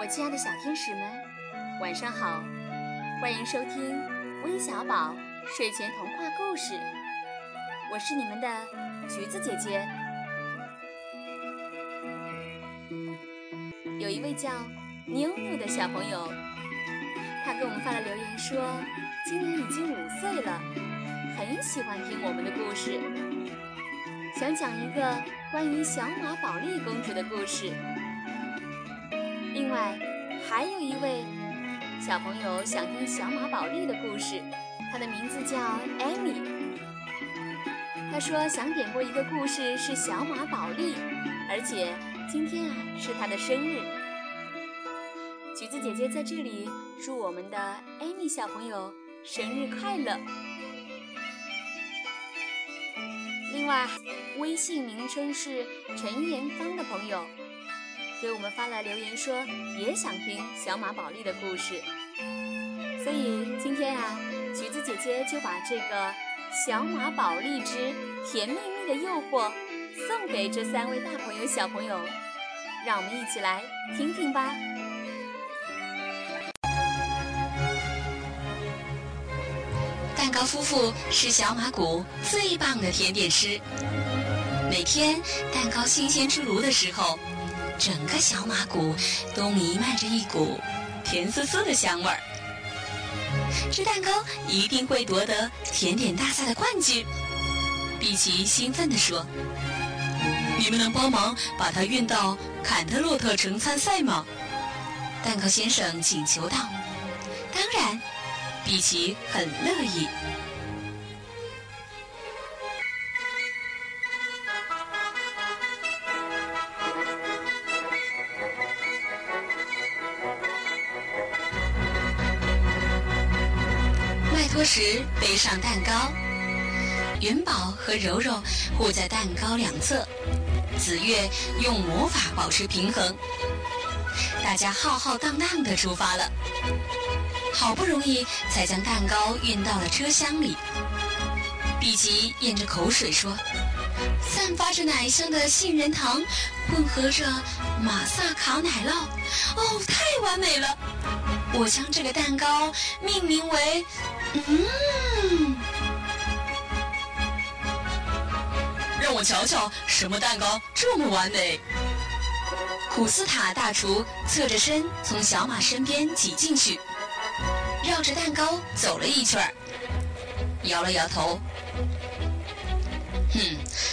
我亲爱的小天使们，晚上好！欢迎收听微小宝睡前童话故事，我是你们的橘子姐姐。有一位叫妞妞的小朋友，他给我们发了留言说，今年已经五岁了，很喜欢听我们的故事，想讲一个关于小马宝莉公主的故事。另外，还有一位小朋友想听小马宝莉的故事，他的名字叫艾米。他说想点播一个故事是小马宝莉，而且今天啊是他的生日。橘子姐姐在这里祝我们的艾米小朋友生日快乐。另外，微信名称是陈妍芳的朋友。给我们发来留言说也想听小马宝莉的故事，所以今天啊，橘子姐姐就把这个《小马宝莉之甜蜜蜜的诱惑》送给这三位大朋友小朋友，让我们一起来听听吧。蛋糕夫妇是小马谷最棒的甜点师，每天蛋糕新鲜出炉的时候。整个小马谷都弥漫着一股甜丝丝的香味儿，这蛋糕一定会夺得甜点大赛的冠军。碧琪兴奋地说：“你们能帮忙把它运到坎特洛特城参赛吗？”蛋糕先生请求道：“当然。”碧琪很乐意。托时背上蛋糕，元宝和柔柔护在蛋糕两侧，紫月用魔法保持平衡。大家浩浩荡荡地出发了，好不容易才将蛋糕运到了车厢里。碧琪咽着口水说：“散发着奶香的杏仁糖，混合着马萨卡奶酪，哦，太完美了！我将这个蛋糕命名为……”嗯，让我瞧瞧，什么蛋糕这么完美？古斯塔大厨侧着身从小马身边挤进去，绕着蛋糕走了一圈儿，摇了摇头。哼，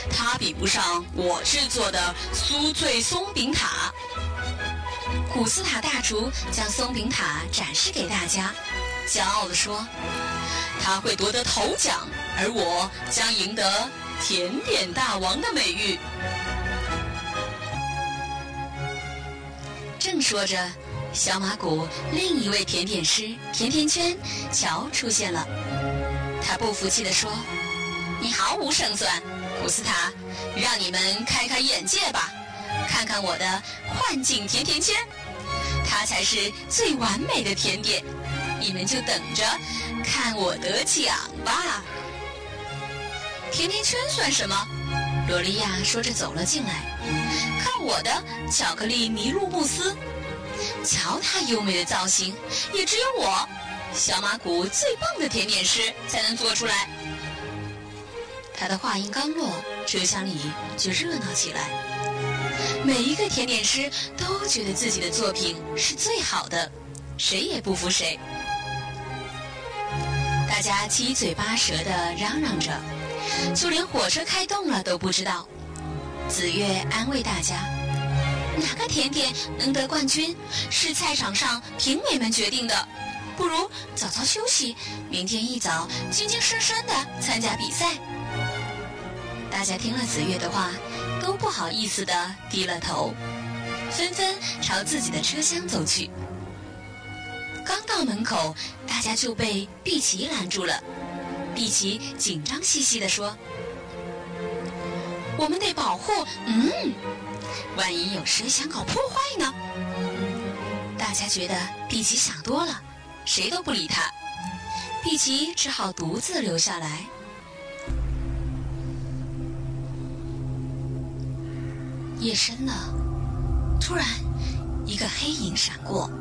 它比不上我制作的酥脆松饼塔。古斯塔大厨将松饼塔展示给大家，骄傲地说。他会夺得头奖，而我将赢得甜点大王的美誉。正说着，小马谷另一位甜点师甜甜圈乔出现了。他不服气地说：“你毫无胜算，古斯塔，让你们开开眼界吧，看看我的幻境甜甜圈，它才是最完美的甜点。”你们就等着看我得奖吧！甜甜圈算什么？罗莉亚说着走了进来。看我的巧克力麋鹿慕斯，瞧它优美的造型，也只有我小马谷最棒的甜点师才能做出来。他的话音刚落，车厢里就热闹起来。每一个甜点师都觉得自己的作品是最好的，谁也不服谁。大家七嘴八舌的嚷嚷着，就连火车开动了都不知道。紫月安慰大家：“哪个甜点能得冠军，是菜场上评委们决定的。不如早早休息，明天一早精精神神的参加比赛。”大家听了紫月的话，都不好意思的低了头，纷纷朝自己的车厢走去。到门口，大家就被碧琪拦住了。碧琪紧张兮兮地说：“我们得保护，嗯，万一有谁想搞破坏呢？”大家觉得碧琪想多了，谁都不理他。碧琪只好独自留下来。夜深了，突然，一个黑影闪过，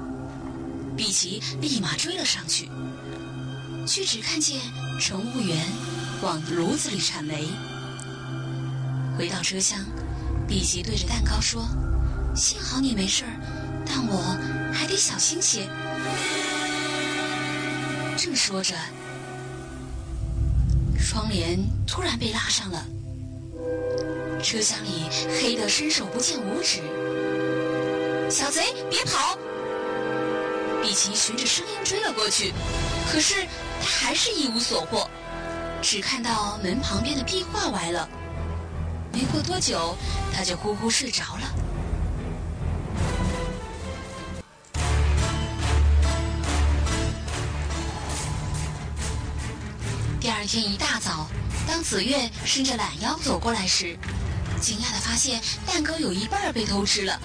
碧琪立马追了上去，却只看见乘务员往炉子里铲煤。回到车厢，碧琪对着蛋糕说：“幸好你没事儿，但我还得小心些。”正说着，窗帘突然被拉上了，车厢里黑得伸手不见五指。小贼，别跑！碧琪循着声音追了过去，可是他还是一无所获，只看到门旁边的壁画歪了。没过多久，他就呼呼睡着了。第二天一大早，当紫月伸着懒腰走过来时，惊讶的发现蛋糕有一半被偷吃了。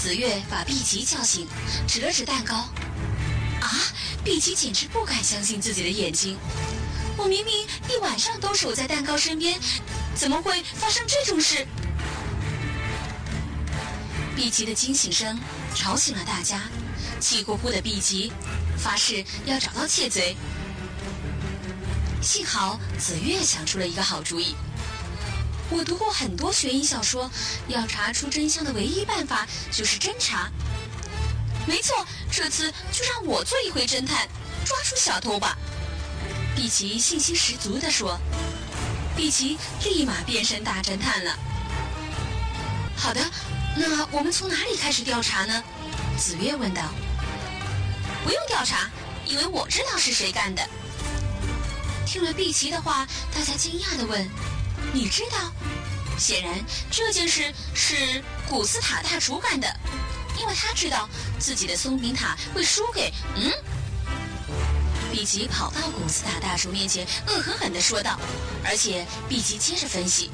紫月把碧琪叫醒，指了指蛋糕：“啊！”碧琪简直不敢相信自己的眼睛。我明明一晚上都守在蛋糕身边，怎么会发生这种事？碧琪的惊醒声吵醒了大家，气呼呼的碧琪发誓要找到窃贼。幸好紫月想出了一个好主意。我读过很多悬疑小说，要查出真相的唯一办法就是侦查。没错，这次就让我做一回侦探，抓住小偷吧！碧琪信心十足地说。碧琪立马变身大侦探了。好的，那我们从哪里开始调查呢？紫月问道。不用调查，因为我知道是谁干的。听了碧琪的话，大家惊讶地问：“你知道？”显然这件事是古斯塔大厨干的，因为他知道自己的松饼塔会输给……嗯。碧琪跑到古斯塔大厨面前，恶狠狠地说道。而且碧琪接着分析：“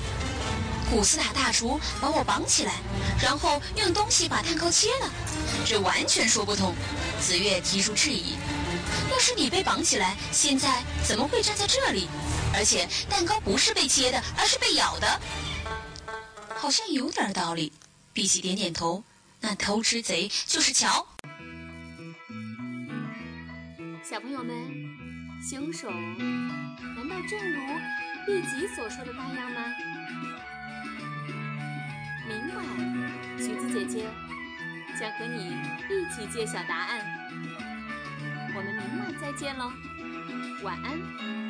古斯塔大厨把我绑起来，然后用东西把蛋糕切了，这完全说不通。”紫月提出质疑。要是你被绑起来，现在怎么会站在这里？而且蛋糕不是被切的，而是被咬的，好像有点道理。碧琪点点头。那偷吃贼就是乔。小朋友们，凶手难道正如碧琪所说的那样吗？明晚，橘子姐姐将和你一起揭晓答案。我们明晚再见喽，晚安。